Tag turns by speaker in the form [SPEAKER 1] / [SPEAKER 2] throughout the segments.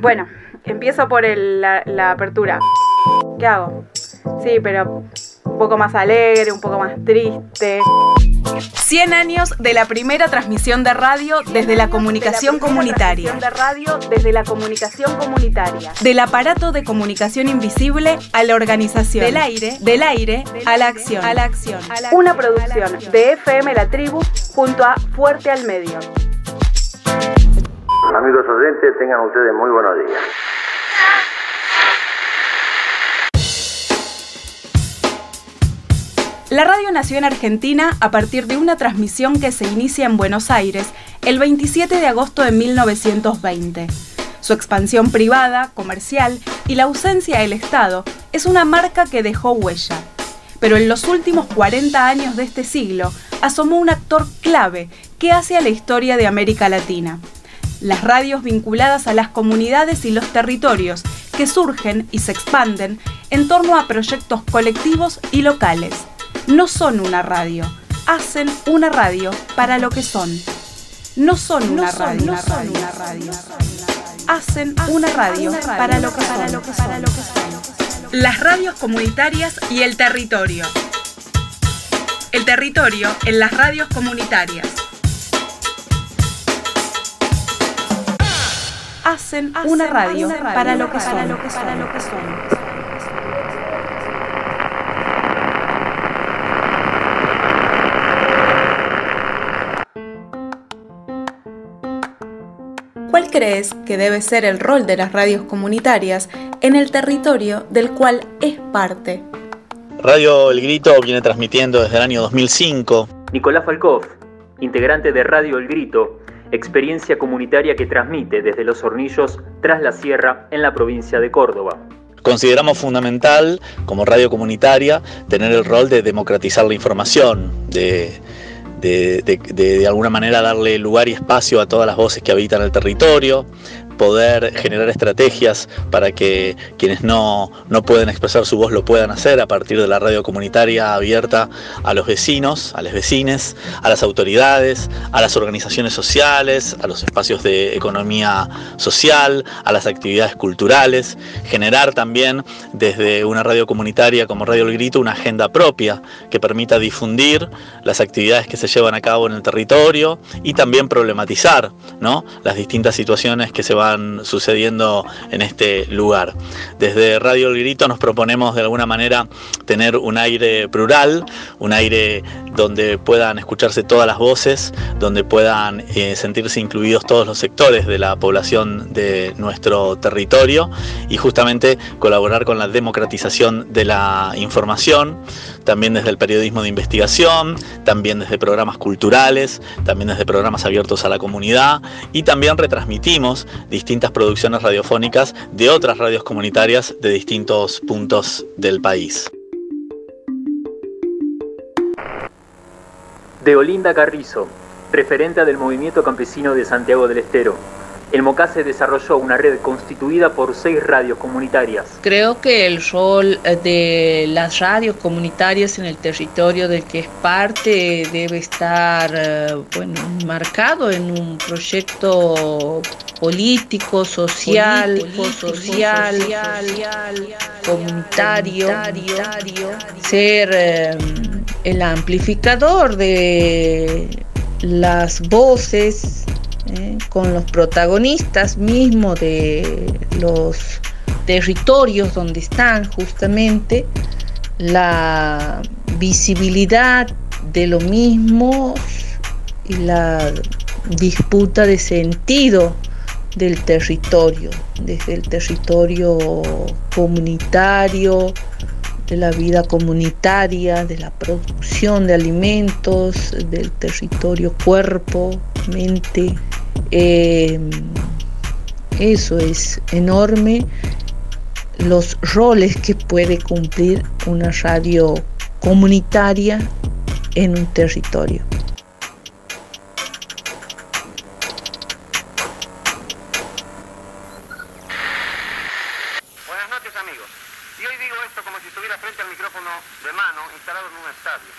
[SPEAKER 1] Bueno, empiezo por la, la apertura. ¿Qué hago? Sí, pero un poco más alegre, un poco más triste.
[SPEAKER 2] 100 años de la primera transmisión de radio desde la comunicación comunitaria.
[SPEAKER 1] De radio desde la comunicación comunitaria.
[SPEAKER 2] Del aparato de comunicación invisible a la organización.
[SPEAKER 1] Del aire,
[SPEAKER 2] del aire a la acción.
[SPEAKER 1] A la acción. Una producción de FM La Tribu junto a Fuerte al Medio.
[SPEAKER 3] Amigos oyentes, tengan ustedes muy buenos días.
[SPEAKER 2] La radio nació en Argentina a partir de una transmisión que se inicia en Buenos Aires el 27 de agosto de 1920. Su expansión privada, comercial y la ausencia del Estado es una marca que dejó huella. Pero en los últimos 40 años de este siglo asomó un actor clave que hace a la historia de América Latina. Las radios vinculadas a las comunidades y los territorios que surgen y se expanden en torno a proyectos colectivos y locales no son una radio, hacen una radio para lo que son. No son una radio. Hacen una radio para lo que son. Las radios comunitarias y el territorio. El territorio en las radios comunitarias. Hacen una radio para lo que son. ¿Cuál crees que debe ser el rol de las radios comunitarias en el territorio del cual es parte?
[SPEAKER 4] Radio El Grito viene transmitiendo desde el año 2005.
[SPEAKER 5] Nicolás Falkov, integrante de Radio El Grito, experiencia comunitaria que transmite desde Los Hornillos tras la Sierra en la provincia de Córdoba.
[SPEAKER 4] Consideramos fundamental, como radio comunitaria, tener el rol de democratizar la información, de de, de, alguna manera darle lugar y espacio a todas las voces que habitan el territorio, poder generar estrategias para que quienes no, no pueden expresar su voz lo puedan hacer a partir de la radio comunitaria abierta a los vecinos, a las vecines, a las autoridades, a las organizaciones sociales, a los espacios de economía social, a las actividades culturales, generar también desde una radio comunitaria como Radio El Grito una agenda propia que permita difundir las actividades que se llevan a cabo en el territorio y también problematizar ¿no? las distintas situaciones que se van sucediendo en este lugar. Desde Radio El Grito nos proponemos de alguna manera tener un aire plural, un aire donde puedan escucharse todas las voces, donde puedan eh, sentirse incluidos todos los sectores de la población de nuestro territorio y justamente colaborar con la democratización de la información, también desde el periodismo de investigación, también desde programas culturales, también desde programas abiertos a la comunidad y también retransmitimos distintas producciones radiofónicas de otras radios comunitarias de distintos puntos del país.
[SPEAKER 5] De Olinda Carrizo, referente del movimiento campesino de Santiago del Estero. El MOCASE desarrolló una red constituida por seis radios comunitarias.
[SPEAKER 6] Creo que el rol eh, de las radios comunitarias en el territorio del que es parte debe estar eh, bueno, marcado en un proyecto político, social, social, comunitario, ser eh, el amplificador de las voces ¿eh? con los protagonistas mismos de los territorios donde están justamente la visibilidad de lo mismo y la disputa de sentido del territorio, desde el territorio comunitario, de la vida comunitaria, de la producción de alimentos, del territorio cuerpo, mente. Eh, eso es enorme los roles que puede cumplir una radio comunitaria en un territorio.
[SPEAKER 7] de mano instalado en un estadio.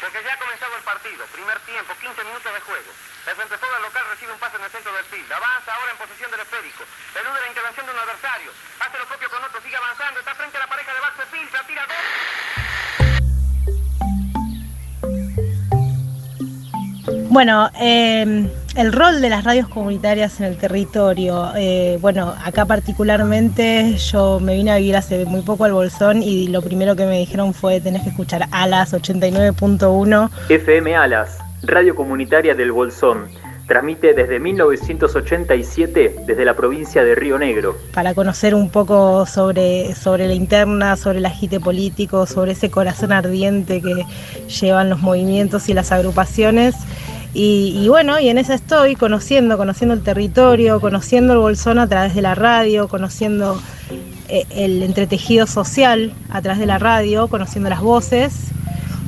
[SPEAKER 7] Porque ya ha comenzado el partido, primer tiempo, 15 minutos de juego. El frente fuego local recibe un pase en el centro del field. Avanza ahora en posición del esférico. Elude la intervención de un adversario. Hace lo propio con otro. Sigue avanzando. Está frente a la pareja de base filtra. Tira dos.
[SPEAKER 8] Bueno, eh, el rol de las radios comunitarias en el territorio. Eh, bueno, acá particularmente yo me vine a vivir hace muy poco al Bolsón y lo primero que me dijeron fue tenés que escuchar Alas 89.1.
[SPEAKER 5] FM Alas, radio comunitaria del Bolsón. Transmite desde 1987 desde la provincia de Río Negro.
[SPEAKER 8] Para conocer un poco sobre, sobre la interna, sobre el agite político, sobre ese corazón ardiente que llevan los movimientos y las agrupaciones. Y, y, bueno, y en esa estoy conociendo, conociendo el territorio, conociendo el Bolsón a través de la radio, conociendo eh, el entretejido social a través de la radio, conociendo las voces.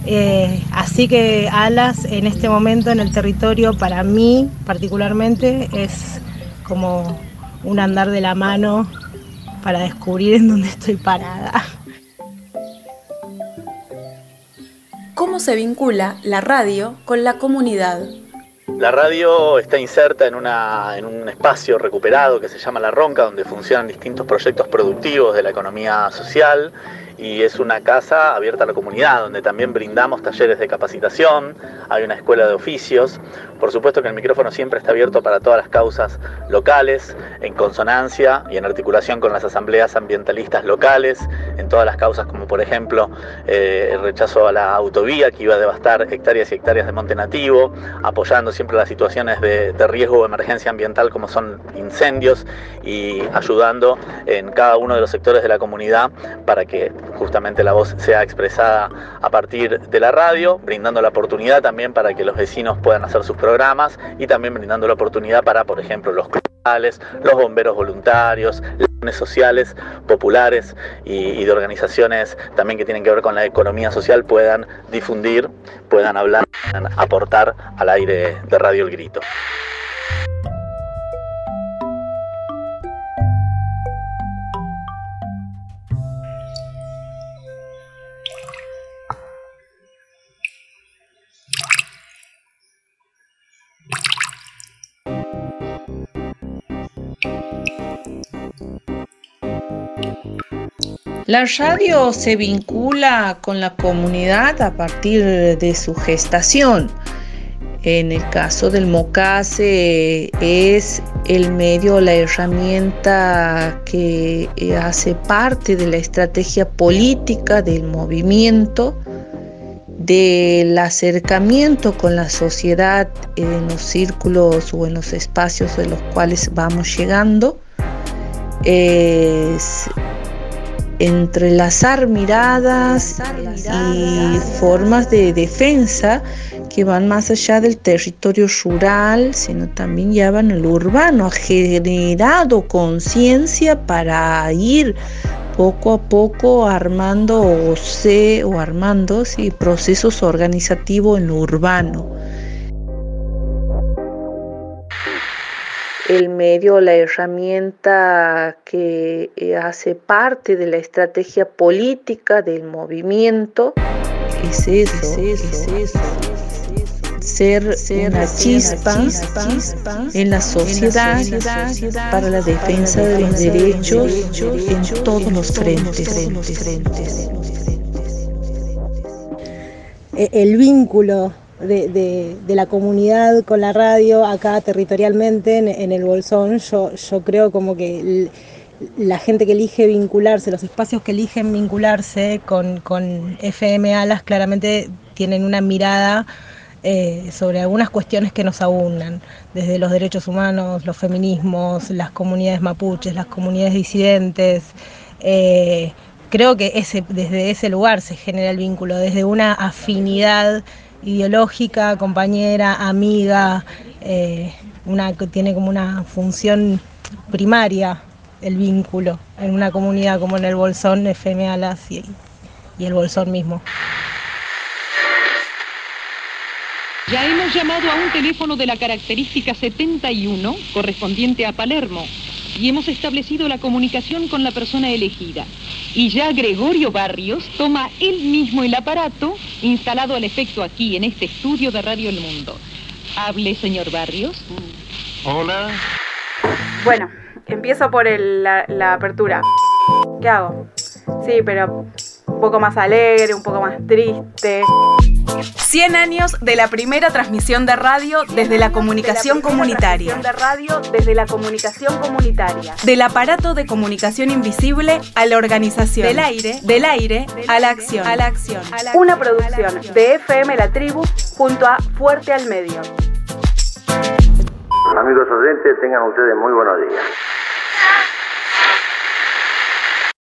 [SPEAKER 8] Eh, así que Alas en este momento en el territorio para mí particularmente es como un andar de la mano para descubrir en dónde estoy parada.
[SPEAKER 2] ¿Cómo se vincula la radio con la comunidad?
[SPEAKER 4] La radio está inserta en, una, en, un espacio recuperado que se llama La Ronca, donde funcionan distintos proyectos productivos de la economía social y es una casa abierta a la comunidad, donde también brindamos talleres de capacitación, hay una escuela de oficios. Por supuesto que el micrófono siempre está abierto para todas las causas locales, en consonancia y en articulación con las asambleas ambientalistas locales, en todas las causas como por ejemplo eh, el rechazo a la autovía que iba a devastar hectáreas y hectáreas de monte nativo, apoyando siempre las situaciones de, de riesgo o emergencia ambiental como son incendios y ayudando en cada uno de los sectores de la comunidad para que justamente la voz sea expresada a partir de la radio, brindando la oportunidad también para que los vecinos puedan hacer sus programas y también brindando la oportunidad para, por ejemplo, los clubes, los bomberos voluntarios, las sociales, populares y, y, de organizaciones también que tienen que ver con la economía social puedan difundir, puedan hablar, puedan aportar al aire de Radio El Grito.
[SPEAKER 6] La radio se vincula con la comunidad a partir de su gestación. En el caso del MOCASE es el medio, la herramienta que hace parte de la estrategia política del movimiento, del acercamiento con la sociedad en los círculos o en los espacios de los cuales vamos llegando. Es entrelazar miradas y formas de defensa que van más allá del territorio rural, sino también ya van al urbano, ha generado conciencia para ir poco a poco armando o se o armando sí, procesos organizativos en lo urbano. El medio, la herramienta que hace parte de la estrategia política del movimiento, es eso, es eso. Es eso. Ser, ser una chispa, chispa, chispa en la sociedad, en la sociedad para la defensa de los derechos en todos los frentes.
[SPEAKER 8] El vínculo de, la comunidad con la radio acá territorialmente en, el Bolsón, yo, yo, creo como que la gente que elige vincularse, los espacios que eligen vincularse con, con FM Alas claramente tienen una mirada eh, sobre algunas cuestiones que nos abundan, desde los derechos humanos, los feminismos, las comunidades mapuches, las comunidades disidentes. Eh, creo que ese, desde ese lugar se genera el vínculo, desde una afinidad ideológica, compañera, amiga, eh, una que tiene como una función primaria el vínculo en una comunidad como en el Bolsón, FM Alas y, y el Bolsón mismo.
[SPEAKER 9] Ya hemos llamado a un teléfono de la característica 71 correspondiente a Palermo y hemos establecido la comunicación con la persona elegida. Y ya Gregorio Barrios toma él mismo el aparato instalado al efecto aquí en este estudio de Radio El Mundo. Hable, señor Barrios.
[SPEAKER 3] Hola.
[SPEAKER 2] Bueno, empiezo por el- la, la apertura. ¿Qué hago? Sí, pero un poco más alegre, un poco más triste.
[SPEAKER 1] 100 años de la primera transmisión de radio desde la comunicación
[SPEAKER 2] De la
[SPEAKER 1] comunitaria.
[SPEAKER 2] transmisión De radio desde la comunicación comunitaria.
[SPEAKER 1] Del aparato de comunicación invisible a la organización. Del aire, del aire a la acción. A la acción.
[SPEAKER 2] Una producción de FM La Tribu junto a Fuerte al Medio.
[SPEAKER 3] Amigos oyentes, tengan ustedes muy buenos días.